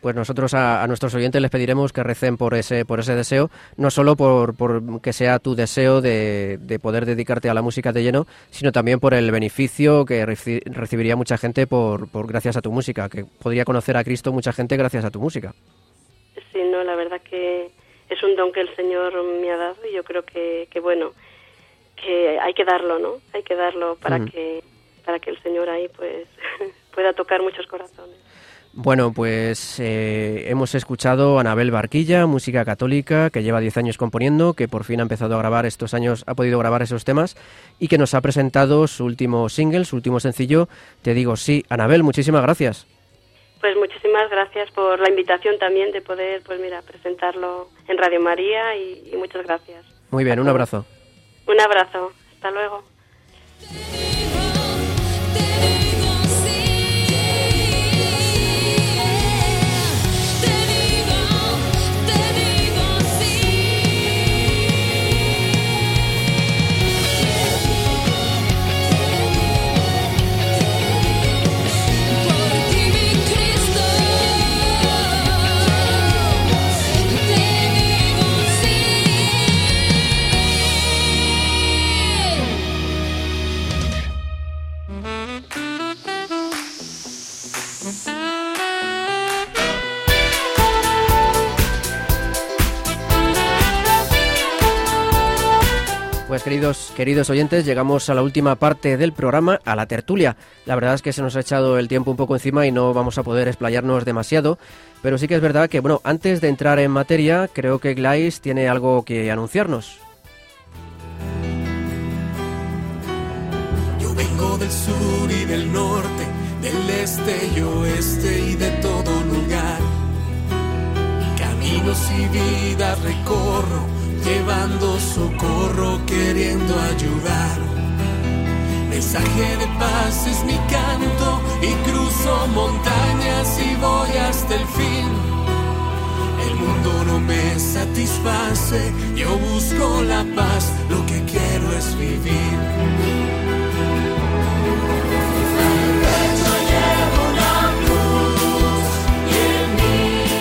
pues nosotros a, a nuestros oyentes les pediremos que recen por ese, por ese deseo, no solo por, por que sea tu deseo de, de poder dedicarte a la música de lleno, sino también por el beneficio que reci- recibiría mucha gente por, por gracias a tu música, que podría conocer a Cristo mucha gente gracias a tu música. Sí, no, la verdad un don que el Señor me ha dado y yo creo que, que bueno, que hay que darlo, ¿no? Hay que darlo para que para que el Señor ahí pues pueda tocar muchos corazones. Bueno, pues eh, hemos escuchado a Anabel Barquilla, música católica, que lleva 10 años componiendo, que por fin ha empezado a grabar estos años, ha podido grabar esos temas y que nos ha presentado su último single, su último sencillo. Te digo sí, Anabel, muchísimas gracias. Pues muchísimas gracias por la invitación también de poder, pues mira, presentarlo en Radio María y, y muchas gracias. Muy bien, un abrazo. Un abrazo. Hasta luego. Queridos, queridos oyentes, llegamos a la última parte del programa, a la tertulia. La verdad es que se nos ha echado el tiempo un poco encima y no vamos a poder explayarnos demasiado, pero sí que es verdad que, bueno, antes de entrar en materia, creo que Glais tiene algo que anunciarnos. Yo vengo del sur y del norte, del este y oeste y de todo lugar. Caminos y vidas recorro, llevando socorro, queriendo ayudar. Mensaje de paz es mi canto y cruzo montañas y voy hasta el fin. El mundo no me satisface, yo busco la paz, lo que quiero es vivir.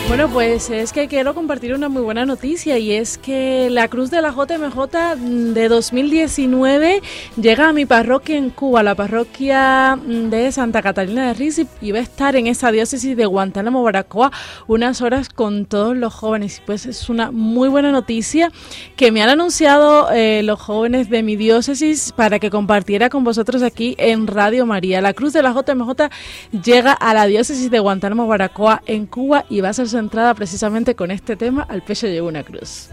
Bueno, pues es que quiero compartir una muy buena noticia y es que la Cruz de la JMJ de 2019 llega a mi parroquia en Cuba, la parroquia de Santa Catalina de Risi, y va a estar en esa diócesis de Guantánamo, Baracoa, unas horas con todos los jóvenes. Pues es una muy buena noticia que me han anunciado eh, los jóvenes de mi diócesis para que compartiera con vosotros aquí en Radio María. La Cruz de la JMJ llega a la diócesis de Guantánamo, Baracoa, en Cuba, y va a ser entrada precisamente con este tema, Al pecho llegó una cruz.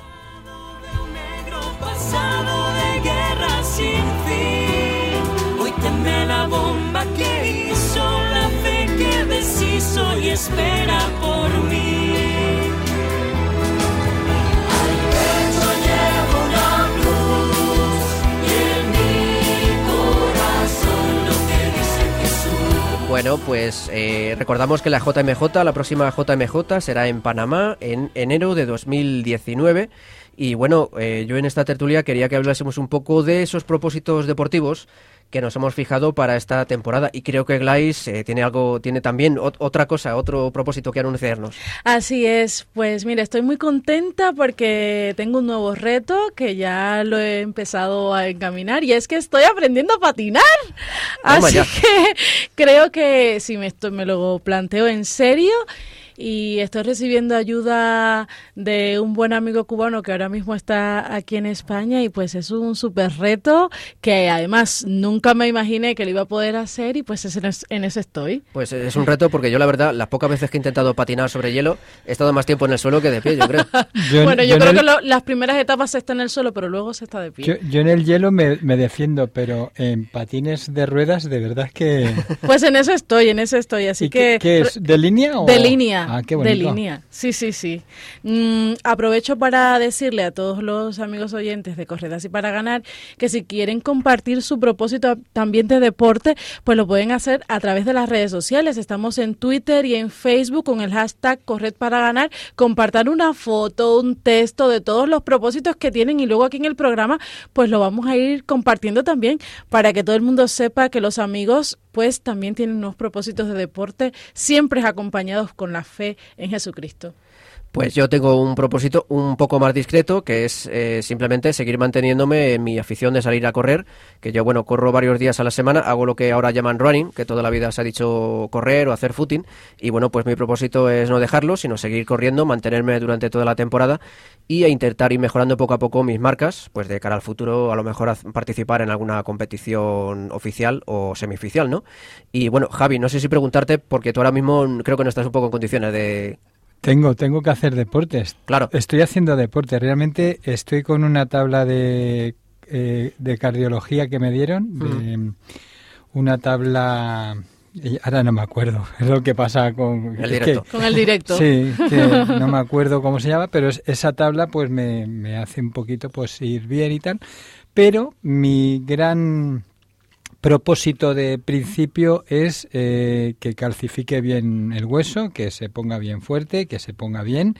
Bueno, pues eh, recordamos que la JMJ, la próxima JMJ será en Panamá en enero de 2019. Y bueno, eh, yo en esta tertulia quería que hablásemos un poco de esos propósitos deportivos que nos hemos fijado para esta temporada. Y creo que Glais eh, tiene algo, tiene también ot- otra cosa, otro propósito que anunciarnos. Así es, pues mira, estoy muy contenta porque tengo un nuevo reto que ya lo he empezado a encaminar y es que estoy aprendiendo a patinar. Toma Así ya. que creo que si me, esto, me lo planteo en serio y estoy recibiendo ayuda de un buen amigo cubano que ahora mismo está aquí en España y pues es un súper reto que además nunca me imaginé que lo iba a poder hacer y pues es en, es- en eso estoy. Pues es un reto porque yo la verdad, las pocas veces que he intentado patinar sobre hielo, he estado más tiempo en el suelo que de pie, yo creo. Yo en- bueno, yo, creo el- que lo- las primeras etapas se está en el suelo, pero luego se está de pie. Yo, yo en el hielo me, me defiendo, pero en patines de ruedas de verdad que... Pues en eso estoy, en eso estoy, así ¿Y qué, que... qué es? ¿De línea o...? De línea, Ah, de línea, sí, sí, sí. Mm, aprovecho para decirle a todos los amigos oyentes de Corredas y para ganar que si quieren compartir su propósito también de deporte, pues lo pueden hacer a través de las redes sociales. Estamos en Twitter y en Facebook con el hashtag Corred para ganar. Compartan una foto, un texto de todos los propósitos que tienen y luego aquí en el programa pues lo vamos a ir compartiendo también para que todo el mundo sepa que los amigos pues también tienen unos propósitos de deporte siempre acompañados con la fe en Jesucristo. Pues yo tengo un propósito un poco más discreto, que es eh, simplemente seguir manteniéndome en mi afición de salir a correr, que yo, bueno, corro varios días a la semana, hago lo que ahora llaman running, que toda la vida se ha dicho correr o hacer footing, y bueno, pues mi propósito es no dejarlo, sino seguir corriendo, mantenerme durante toda la temporada y a intentar ir mejorando poco a poco mis marcas, pues de cara al futuro a lo mejor participar en alguna competición oficial o semioficial, ¿no? Y bueno, Javi, no sé si preguntarte, porque tú ahora mismo creo que no estás un poco en condiciones de Tengo, tengo que hacer deportes. Claro. Estoy haciendo deporte. Realmente estoy con una tabla de, eh, de cardiología que me dieron, de una tabla... Ahora no me acuerdo, es lo que pasa con... El directo. que- Con el directo. Sí, que no me acuerdo cómo se llama, pero es- esa tabla pues me, me hace un poquito pues ir bien y tal. Pero mi gran propósito de principio es eh, que calcifique bien el hueso, que se ponga bien fuerte, que se ponga bien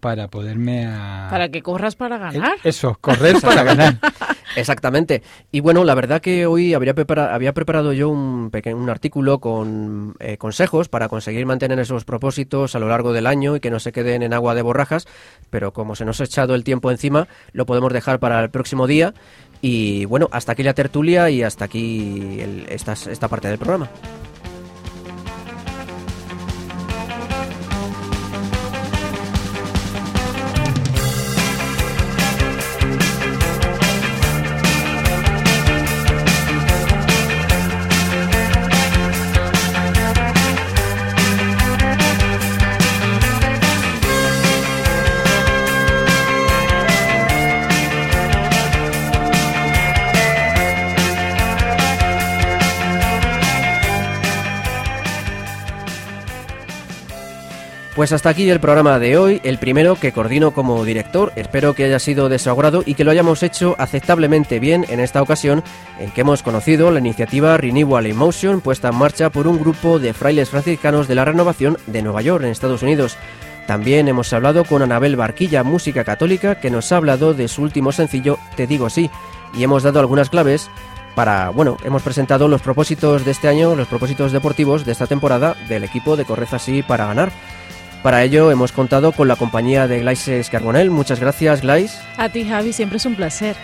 para poderme a... Para que corras para ganar. Eh, Eso, correr para ganar. Exactamente. Y bueno, la verdad que hoy habría prepara- había preparado yo un, pequeño, un artículo con eh, consejos para conseguir mantener esos propósitos a lo largo del año y que no se queden en agua de borrajas, pero como se nos ha echado el tiempo encima, lo podemos dejar para el próximo día. Y bueno, hasta aquí la tertulia y hasta aquí el- esta, esta parte del programa. Pues hasta aquí el programa de hoy, el primero que coordino como director. Espero que haya sido de su agrado y que lo hayamos hecho aceptablemente bien en esta ocasión, en que hemos conocido la iniciativa Renewal Emotion puesta en marcha por un grupo de frailes franciscanos de la renovación de Nueva York, en Estados Unidos. También hemos hablado con Anabel Barquilla, música católica, que nos ha hablado de su último sencillo Te digo sí, y hemos dado algunas claves para, bueno, hemos presentado los propósitos de este año, los propósitos deportivos de esta temporada del equipo de Correza Así para ganar. Para ello hemos contado con la compañía de Glaises Carbonell. Muchas gracias, Glais. A ti, Javi, siempre es un placer.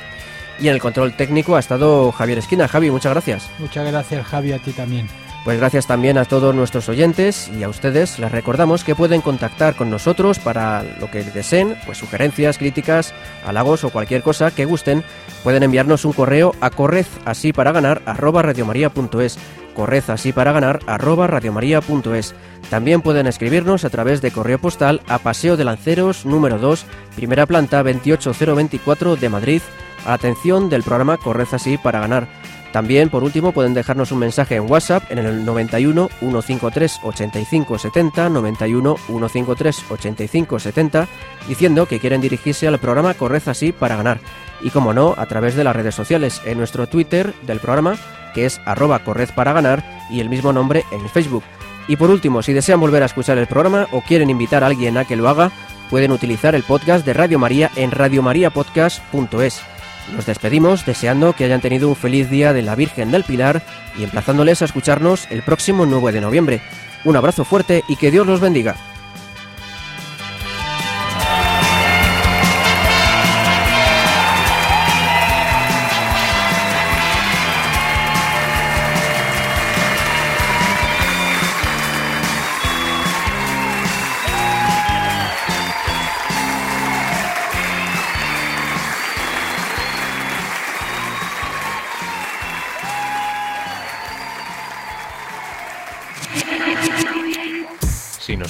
Y en el control técnico ha estado Javier Esquina. Javi, muchas gracias. Muchas gracias, Javi, a ti también. Pues gracias también a todos nuestros oyentes y a ustedes les recordamos que pueden contactar con nosotros para lo que deseen, pues sugerencias, críticas, halagos o cualquier cosa que gusten. Pueden enviarnos un correo a correz así para ganar arroba radiomaria.es correz así para ganar arroba radiomaria.es También pueden escribirnos a través de correo postal a Paseo de Lanceros número 2, primera planta 28024 de Madrid, atención del programa Correz así para ganar. También, por último, pueden dejarnos un mensaje en WhatsApp en el 91 153 85 70, 91 153 85 70, diciendo que quieren dirigirse al programa Corred así para ganar. Y como no, a través de las redes sociales, en nuestro Twitter del programa, que es arroba corred para ganar, y el mismo nombre en Facebook. Y por último, si desean volver a escuchar el programa o quieren invitar a alguien a que lo haga, pueden utilizar el podcast de Radio María en radiomariapodcast.es. Nos despedimos deseando que hayan tenido un feliz día de la Virgen del Pilar y emplazándoles a escucharnos el próximo 9 de noviembre. Un abrazo fuerte y que Dios los bendiga.